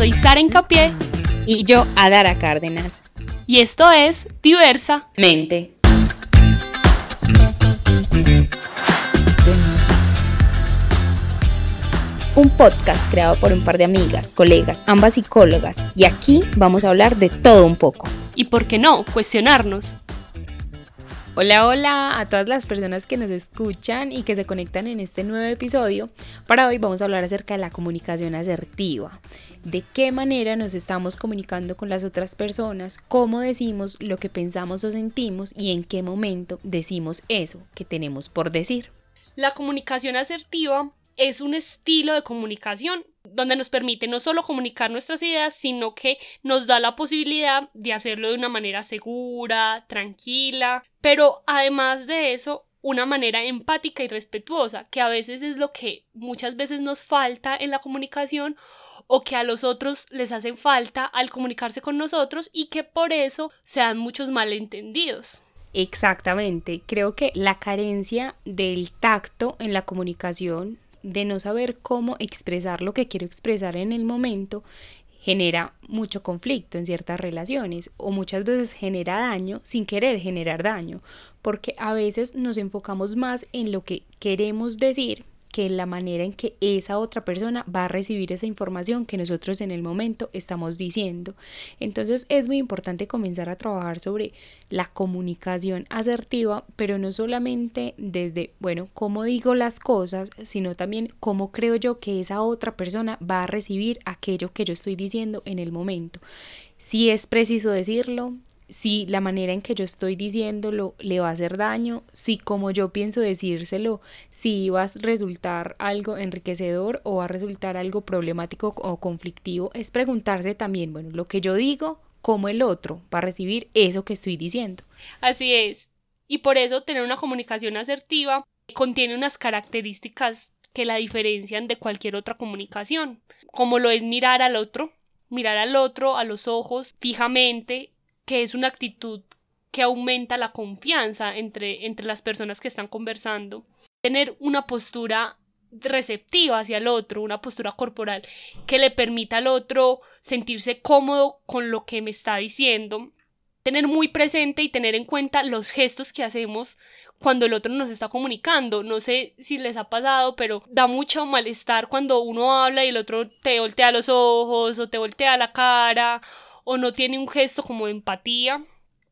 soy Sara Encapié y yo Adara Cárdenas. Y esto es Diversa Mente. Un podcast creado por un par de amigas, colegas, ambas psicólogas, y aquí vamos a hablar de todo un poco. Y por qué no, cuestionarnos. Hola, hola a todas las personas que nos escuchan y que se conectan en este nuevo episodio. Para hoy vamos a hablar acerca de la comunicación asertiva. De qué manera nos estamos comunicando con las otras personas, cómo decimos lo que pensamos o sentimos y en qué momento decimos eso que tenemos por decir. La comunicación asertiva es un estilo de comunicación donde nos permite no solo comunicar nuestras ideas, sino que nos da la posibilidad de hacerlo de una manera segura, tranquila, pero además de eso, una manera empática y respetuosa, que a veces es lo que muchas veces nos falta en la comunicación o que a los otros les hacen falta al comunicarse con nosotros y que por eso se dan muchos malentendidos. Exactamente, creo que la carencia del tacto en la comunicación de no saber cómo expresar lo que quiero expresar en el momento genera mucho conflicto en ciertas relaciones o muchas veces genera daño sin querer generar daño, porque a veces nos enfocamos más en lo que queremos decir que la manera en que esa otra persona va a recibir esa información que nosotros en el momento estamos diciendo. Entonces es muy importante comenzar a trabajar sobre la comunicación asertiva, pero no solamente desde, bueno, cómo digo las cosas, sino también cómo creo yo que esa otra persona va a recibir aquello que yo estoy diciendo en el momento. Si es preciso decirlo, si la manera en que yo estoy diciéndolo le va a hacer daño, si como yo pienso decírselo, si va a resultar algo enriquecedor o va a resultar algo problemático o conflictivo, es preguntarse también, bueno, lo que yo digo, cómo el otro va a recibir eso que estoy diciendo. Así es. Y por eso tener una comunicación asertiva contiene unas características que la diferencian de cualquier otra comunicación, como lo es mirar al otro, mirar al otro a los ojos fijamente que es una actitud que aumenta la confianza entre, entre las personas que están conversando. Tener una postura receptiva hacia el otro, una postura corporal que le permita al otro sentirse cómodo con lo que me está diciendo. Tener muy presente y tener en cuenta los gestos que hacemos cuando el otro nos está comunicando. No sé si les ha pasado, pero da mucho malestar cuando uno habla y el otro te voltea los ojos o te voltea la cara o no tiene un gesto como empatía.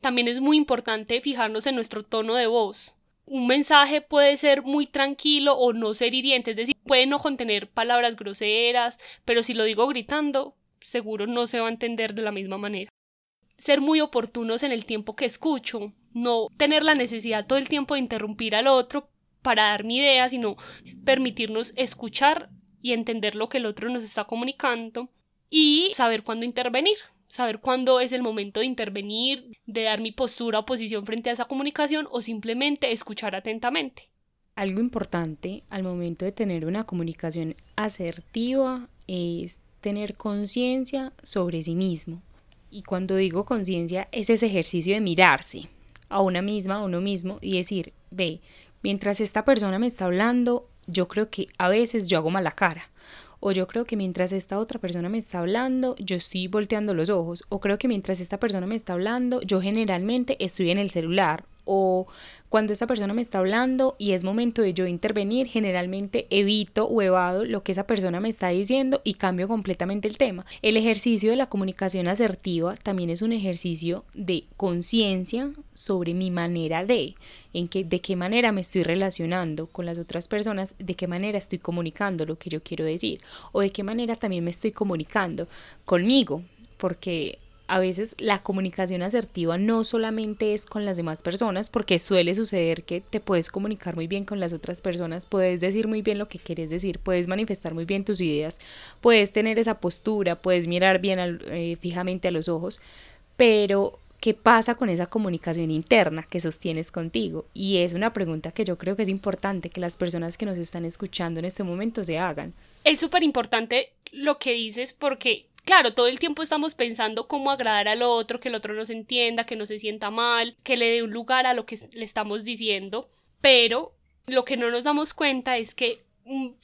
También es muy importante fijarnos en nuestro tono de voz. Un mensaje puede ser muy tranquilo o no ser hiriente, es decir, puede no contener palabras groseras, pero si lo digo gritando, seguro no se va a entender de la misma manera. Ser muy oportunos en el tiempo que escucho, no tener la necesidad todo el tiempo de interrumpir al otro para dar mi idea, sino permitirnos escuchar y entender lo que el otro nos está comunicando y saber cuándo intervenir saber cuándo es el momento de intervenir, de dar mi postura o posición frente a esa comunicación o simplemente escuchar atentamente. Algo importante al momento de tener una comunicación asertiva es tener conciencia sobre sí mismo. Y cuando digo conciencia es ese ejercicio de mirarse a una misma, a uno mismo y decir, ve, mientras esta persona me está hablando, yo creo que a veces yo hago mala cara o yo creo que mientras esta otra persona me está hablando, yo estoy volteando los ojos, o creo que mientras esta persona me está hablando, yo generalmente estoy en el celular, o cuando esta persona me está hablando y es momento de yo intervenir, generalmente evito o evado lo que esa persona me está diciendo y cambio completamente el tema. El ejercicio de la comunicación asertiva también es un ejercicio de conciencia sobre mi manera de, en que, de qué manera me estoy relacionando con las otras personas, de qué manera estoy comunicando lo que yo quiero decir o de qué manera también me estoy comunicando conmigo, porque a veces la comunicación asertiva no solamente es con las demás personas, porque suele suceder que te puedes comunicar muy bien con las otras personas, puedes decir muy bien lo que quieres decir, puedes manifestar muy bien tus ideas, puedes tener esa postura, puedes mirar bien eh, fijamente a los ojos, pero ¿qué pasa con esa comunicación interna que sostienes contigo? Y es una pregunta que yo creo que es importante que las personas que nos están escuchando en este momento se hagan. Es súper importante lo que dices porque Claro, todo el tiempo estamos pensando cómo agradar al otro, que el otro nos entienda, que no se sienta mal, que le dé un lugar a lo que le estamos diciendo, pero lo que no nos damos cuenta es que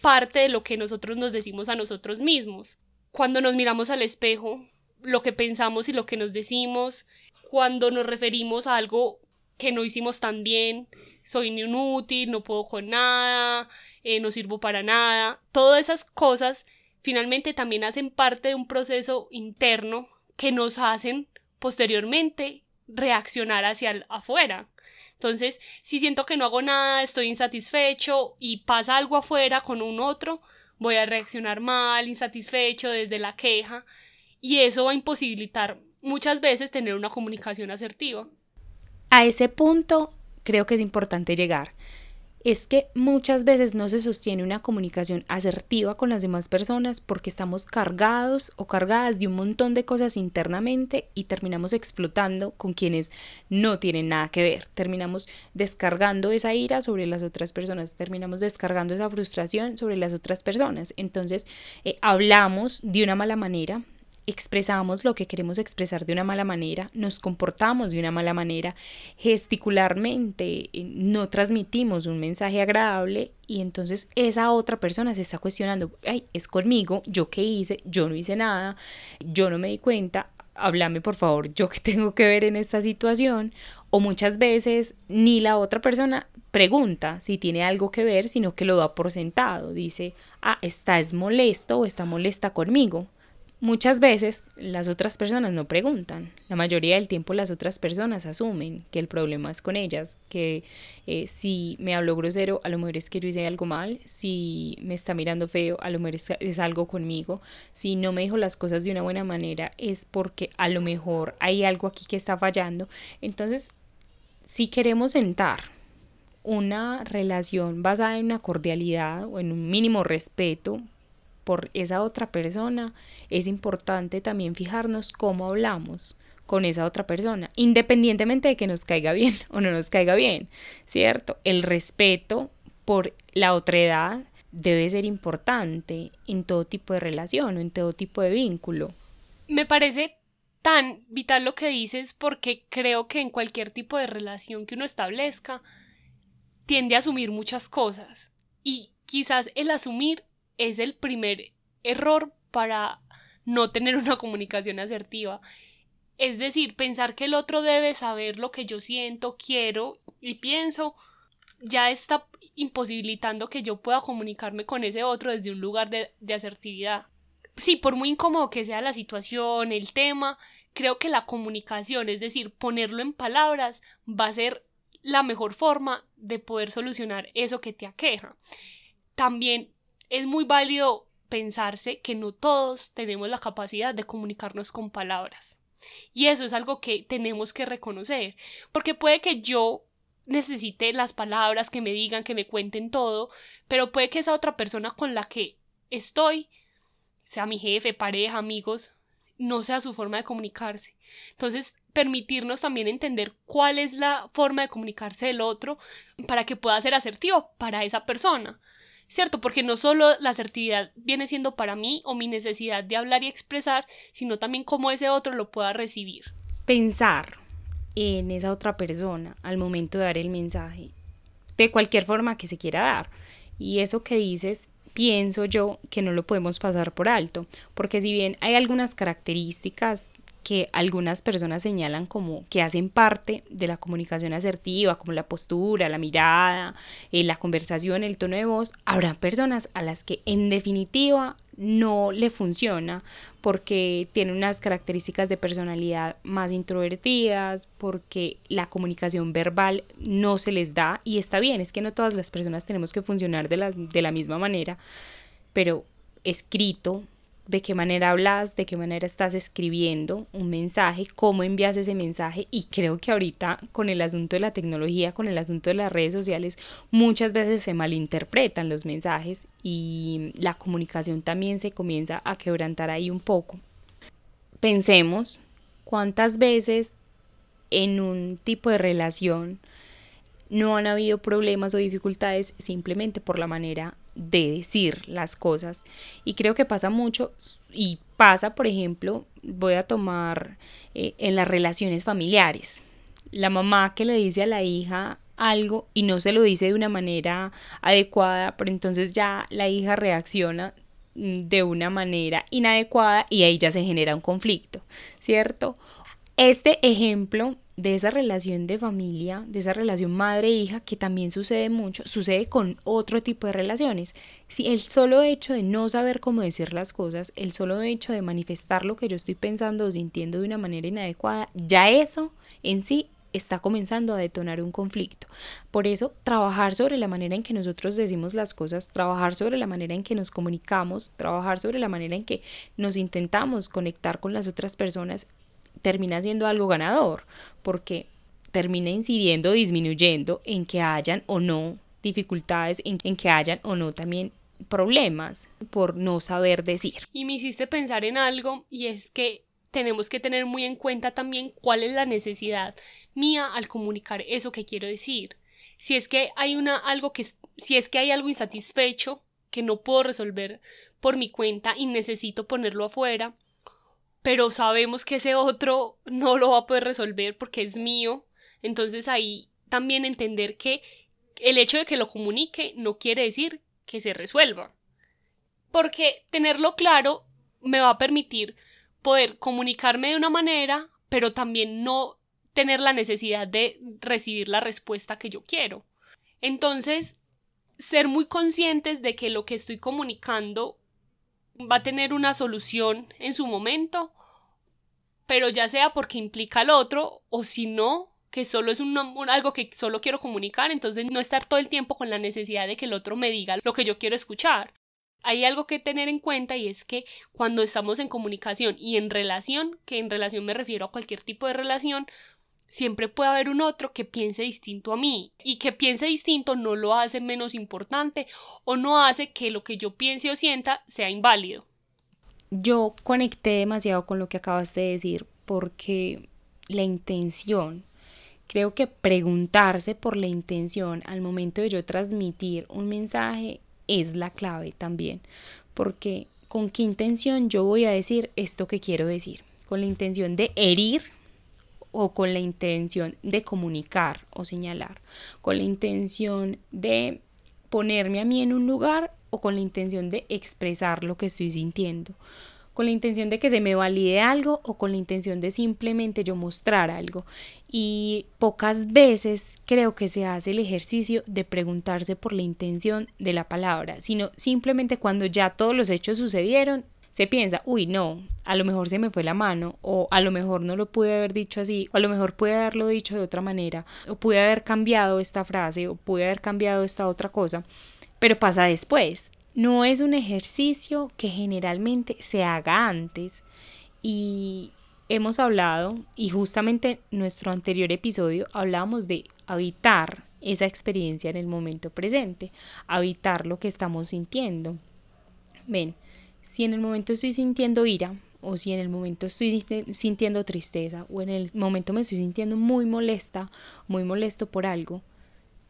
parte de lo que nosotros nos decimos a nosotros mismos. cuando nos miramos al espejo, lo que pensamos y lo que nos decimos, cuando nos referimos a algo que no hicimos tan bien, soy inútil, no puedo con nada, eh, no sirvo para nada, todas esas cosas finalmente también hacen parte de un proceso interno que nos hacen posteriormente reaccionar hacia el afuera. Entonces, si siento que no hago nada, estoy insatisfecho y pasa algo afuera con un otro, voy a reaccionar mal, insatisfecho desde la queja y eso va a imposibilitar muchas veces tener una comunicación asertiva. A ese punto creo que es importante llegar es que muchas veces no se sostiene una comunicación asertiva con las demás personas porque estamos cargados o cargadas de un montón de cosas internamente y terminamos explotando con quienes no tienen nada que ver. Terminamos descargando esa ira sobre las otras personas, terminamos descargando esa frustración sobre las otras personas. Entonces, eh, hablamos de una mala manera, expresamos lo que queremos expresar de una mala manera, nos comportamos de una mala manera, gesticularmente eh, no transmitimos un mensaje agradable y entonces esa otra persona se está cuestionando, ay, es conmigo, yo qué hice, yo no hice nada, yo no me di cuenta, háblame por favor, yo qué tengo que ver en esta situación, o muchas veces ni la otra persona pregunta si tiene algo que ver, sino que lo da por sentado, dice, ah, está es molesto o está molesta conmigo Muchas veces las otras personas no preguntan. La mayoría del tiempo las otras personas asumen que el problema es con ellas, que eh, si me habló grosero, a lo mejor es que yo hice algo mal, si me está mirando feo, a lo mejor es, algo conmigo, si no me dijo las cosas de una buena manera, es porque a lo mejor hay algo aquí que está fallando. Entonces, si queremos sentar una relación basada en una cordialidad o en un mínimo respeto por esa otra persona, es importante también fijarnos cómo hablamos con esa otra persona, independientemente de que nos caiga bien o no nos caiga bien, ¿cierto? El respeto por la otra edad debe ser importante en todo tipo de relación o en todo tipo de vínculo. Me parece tan vital lo que dices porque creo que en cualquier tipo de relación que uno establezca tiende a asumir muchas cosas y quizás el asumir es el primer error para no tener una comunicación asertiva. Es decir, pensar que el otro debe saber lo que yo siento, quiero y pienso, ya está imposibilitando que yo pueda comunicarme con ese otro desde un lugar de, de asertividad. Sí, por muy incómodo que sea la situación, el tema, creo que la comunicación, es decir, ponerlo en palabras, va a ser la mejor forma de poder solucionar eso que te aqueja. También es muy válido pensarse que no todos tenemos la capacidad de comunicarnos con palabras. Y eso es algo que tenemos que reconocer, porque puede que yo necesite las palabras que me digan, que me cuenten todo, pero puede que esa otra persona con la que estoy, sea mi jefe, pareja, amigos, no sea su forma de comunicarse. Entonces, permitirnos también entender cuál es la forma de comunicarse del otro para que pueda ser asertivo para esa persona. ¿Cierto? Porque no solo la asertividad viene siendo para mí o mi necesidad de hablar y expresar, sino también cómo ese otro lo pueda recibir. Pensar en esa otra persona al momento de dar el mensaje, de cualquier forma que se quiera dar. Y eso que dices, pienso yo que no lo podemos pasar por alto, porque si bien hay algunas características que algunas personas señalan como que hacen parte de la comunicación asertiva, como la postura, la mirada, eh, la conversación, el tono de voz, habrá personas a las que en definitiva no le funciona porque tienen unas características de personalidad más introvertidas, porque la comunicación verbal no se les da y está bien, es que no todas las personas tenemos que funcionar de la, de la misma manera, pero escrito de qué manera hablas, de qué manera estás escribiendo un mensaje, cómo envías ese mensaje y creo que ahorita con el asunto de la tecnología, con el asunto de las redes sociales, muchas veces se malinterpretan los mensajes y la comunicación también se comienza a quebrantar ahí un poco. Pensemos cuántas veces en un tipo de relación no han habido problemas o dificultades simplemente por la manera de decir las cosas. Y creo que pasa mucho y pasa, por ejemplo, voy a tomar eh, en las relaciones familiares. La mamá que le dice a la hija algo y no se lo dice de una manera adecuada, pero entonces ya la hija reacciona mm, de una manera inadecuada y ahí ya se genera un conflicto, ¿cierto? Este ejemplo de esa relación de familia, de esa relación madre-hija, que también sucede mucho, sucede con otro tipo de relaciones. Si el solo hecho de no saber cómo decir las cosas, el solo hecho de manifestar lo que yo estoy pensando o sintiendo de una manera inadecuada, ya eso en sí está comenzando a detonar un conflicto. Por eso, trabajar sobre la manera en que nosotros decimos las cosas, trabajar sobre la manera en que nos comunicamos, trabajar sobre la manera en que nos intentamos conectar con las otras personas termina siendo algo ganador, porque termina incidiendo, disminuyendo en que hayan o no dificultades, en, que hayan o no también problemas por no saber decir. Y me hiciste pensar en algo y es que tenemos que tener muy en cuenta también cuál es la necesidad mía al comunicar eso que quiero decir. Si es que hay una algo que si es que hay algo insatisfecho que no puedo resolver por mi cuenta y necesito ponerlo afuera, pero sabemos que ese otro no lo va a poder resolver porque es mío. Entonces ahí también entender que el hecho de que lo comunique no quiere decir que se resuelva. Porque tenerlo claro me va a permitir poder comunicarme de una manera, pero también no tener la necesidad de recibir la respuesta que yo quiero. Entonces, ser muy conscientes de que lo que estoy comunicando va a tener una solución en su momento, pero ya sea porque implica al otro o si no, que solo es un, algo que solo quiero comunicar, entonces no estar todo el tiempo con la necesidad de que el otro me diga lo que yo quiero escuchar. Hay algo que tener en cuenta y es que cuando estamos en comunicación y en relación, que en relación me refiero a cualquier tipo de relación, siempre puede haber un otro que piense distinto a mí y que piense distinto no lo hace menos importante o no hace que lo que yo piense o sienta sea inválido. Yo conecté demasiado con lo que acabas de decir porque la intención, creo que preguntarse por la intención al momento de yo transmitir un mensaje es la clave también, porque con qué intención yo voy a decir esto que quiero decir, con la intención de herir o con la intención de comunicar o señalar, con la intención de ponerme a mí en un lugar o con la intención de expresar lo que estoy sintiendo, con la intención de que se me valide algo o con la intención de simplemente yo mostrar algo. Y pocas veces creo que se hace el ejercicio de preguntarse por la intención de la palabra, sino simplemente cuando ya todos los hechos sucedieron se piensa, uy, no, a lo mejor se me fue la mano, o a lo mejor no lo pude haber dicho así, o a lo mejor pude haberlo dicho de otra manera, o pude haber cambiado esta frase, o pude haber cambiado esta otra cosa, pero pasa después. No es un ejercicio que generalmente se haga antes y hemos hablado, y justamente en nuestro anterior episodio hablábamos de habitar esa experiencia en el momento presente, habitar lo que estamos sintiendo. Ven, si en el momento estoy sintiendo ira, o si en el momento estoy sintiendo tristeza, o en el momento me estoy sintiendo muy molesta, muy molesto por algo,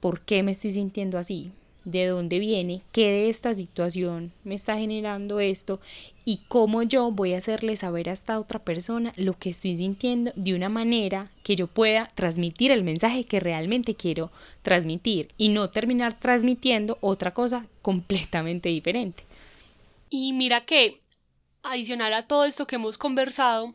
¿por qué me estoy sintiendo así? ¿De dónde viene? ¿Qué de esta situación me está generando esto? ¿Y cómo yo voy a hacerle saber a esta otra persona lo que estoy sintiendo de una manera que yo pueda transmitir el mensaje que realmente quiero transmitir y no terminar transmitiendo otra cosa completamente diferente? Y mira que, adicional a todo esto que hemos conversado,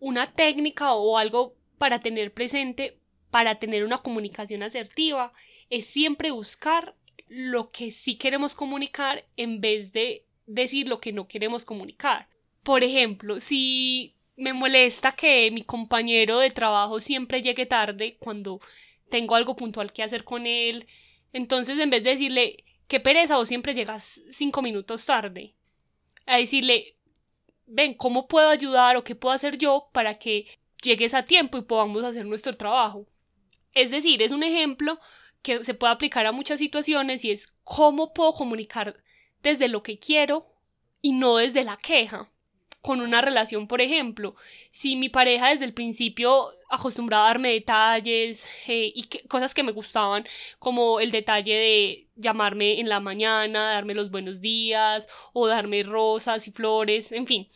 una técnica o algo para tener presente, para tener una comunicación asertiva, es siempre buscar lo que sí queremos comunicar en vez de decir lo que no queremos comunicar. Por ejemplo, si me molesta que mi compañero de trabajo siempre llegue tarde cuando tengo algo puntual que hacer con él, entonces en vez de decirle, qué pereza, o siempre llegas cinco minutos tarde. A decirle, ven, ¿cómo puedo ayudar o qué puedo hacer yo para que llegues a tiempo y podamos hacer nuestro trabajo? Es decir, es un ejemplo que se puede aplicar a muchas situaciones y es cómo puedo comunicar desde lo que quiero y no desde la queja con una relación, por ejemplo, si mi pareja desde el principio acostumbraba a darme detalles eh, y cosas que me gustaban, como el detalle de llamarme en la mañana, darme los buenos días o darme rosas y flores, en fin,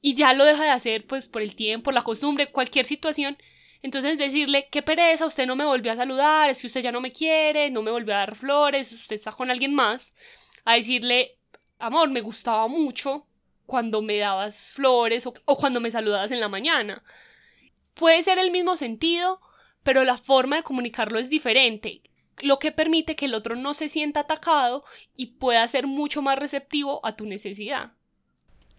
y ya lo deja de hacer pues por el tiempo, la costumbre, cualquier situación, entonces decirle, qué pereza, usted no me volvió a saludar, es que usted ya no me quiere, no me volvió a dar flores, usted está con alguien más, a decirle, amor, me gustaba mucho cuando me dabas flores o, cuando me saludabas en la mañana. Puede ser el mismo sentido, pero la forma de comunicarlo es diferente, lo que permite que el otro no se sienta atacado y pueda ser mucho más receptivo a tu necesidad.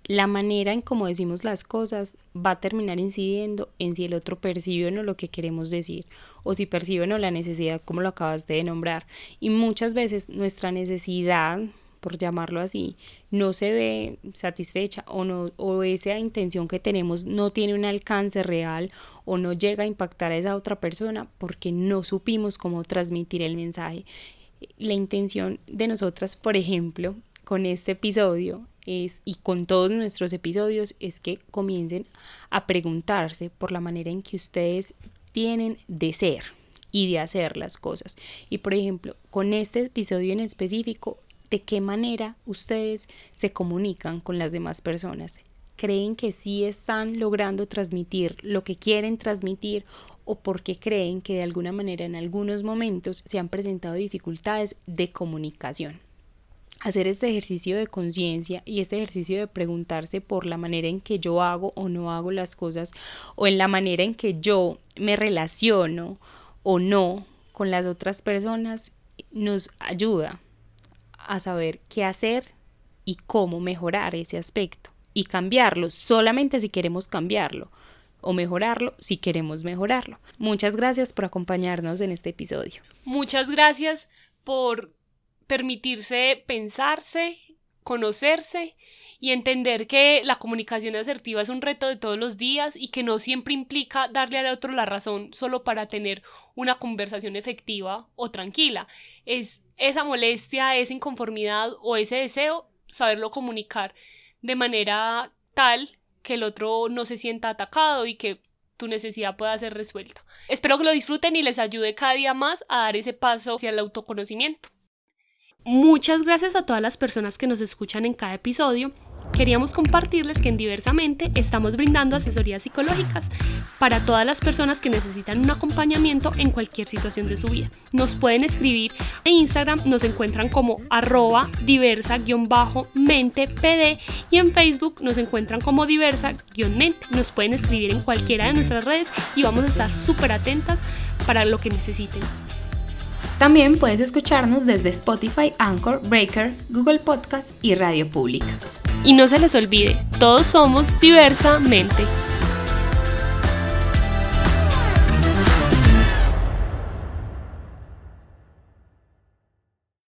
La manera en cómo decimos las cosas va a terminar incidiendo en si el otro percibe o no lo que queremos decir, o si percibe o no la necesidad, como lo acabas de nombrar. Y muchas veces nuestra necesidad por llamarlo así, no se ve satisfecha o, no, o esa intención que tenemos no tiene un alcance real o no llega a impactar a esa otra persona porque no supimos cómo transmitir el mensaje. La intención de nosotras, por ejemplo, con este episodio es, y con todos nuestros episodios es que comiencen a preguntarse por la manera en que ustedes tienen de ser y de hacer las cosas. Y por ejemplo, con este episodio en específico de qué manera ustedes se comunican con las demás personas. ¿Creen que sí están logrando transmitir lo que quieren transmitir o porque creen que de alguna manera en algunos momentos se han presentado dificultades de comunicación? Hacer este ejercicio de conciencia y este ejercicio de preguntarse por la manera en que yo hago o no hago las cosas o en la manera en que yo me relaciono o no con las otras personas nos ayuda a saber qué hacer y cómo mejorar ese aspecto y cambiarlo solamente si queremos cambiarlo o mejorarlo si queremos mejorarlo. Muchas gracias por acompañarnos en este episodio. Muchas gracias por permitirse pensarse, conocerse y entender que la comunicación asertiva es un reto de todos los días y que no siempre implica darle al otro la razón solo para tener una conversación efectiva o tranquila. Es esa molestia, esa inconformidad o ese deseo, saberlo comunicar de manera tal que el otro no se sienta atacado y que tu necesidad pueda ser resuelta. Espero que lo disfruten y les ayude cada día más a dar ese paso hacia el autoconocimiento. Muchas gracias a todas las personas que nos escuchan en cada episodio queríamos compartirles que en Diversamente estamos brindando asesorías psicológicas para todas las personas que necesitan un acompañamiento en cualquier situación de su vida. Nos pueden escribir en Instagram, nos encuentran como arroba diversa-mente-pd y en Facebook nos encuentran como diversa-mente. Nos pueden escribir en cualquiera de nuestras redes y vamos a estar súper atentas para lo que necesiten. También puedes escucharnos desde Spotify, Anchor, Breaker, Google Podcast y Radio Pública. Y no se les olvide, todos somos diversamente.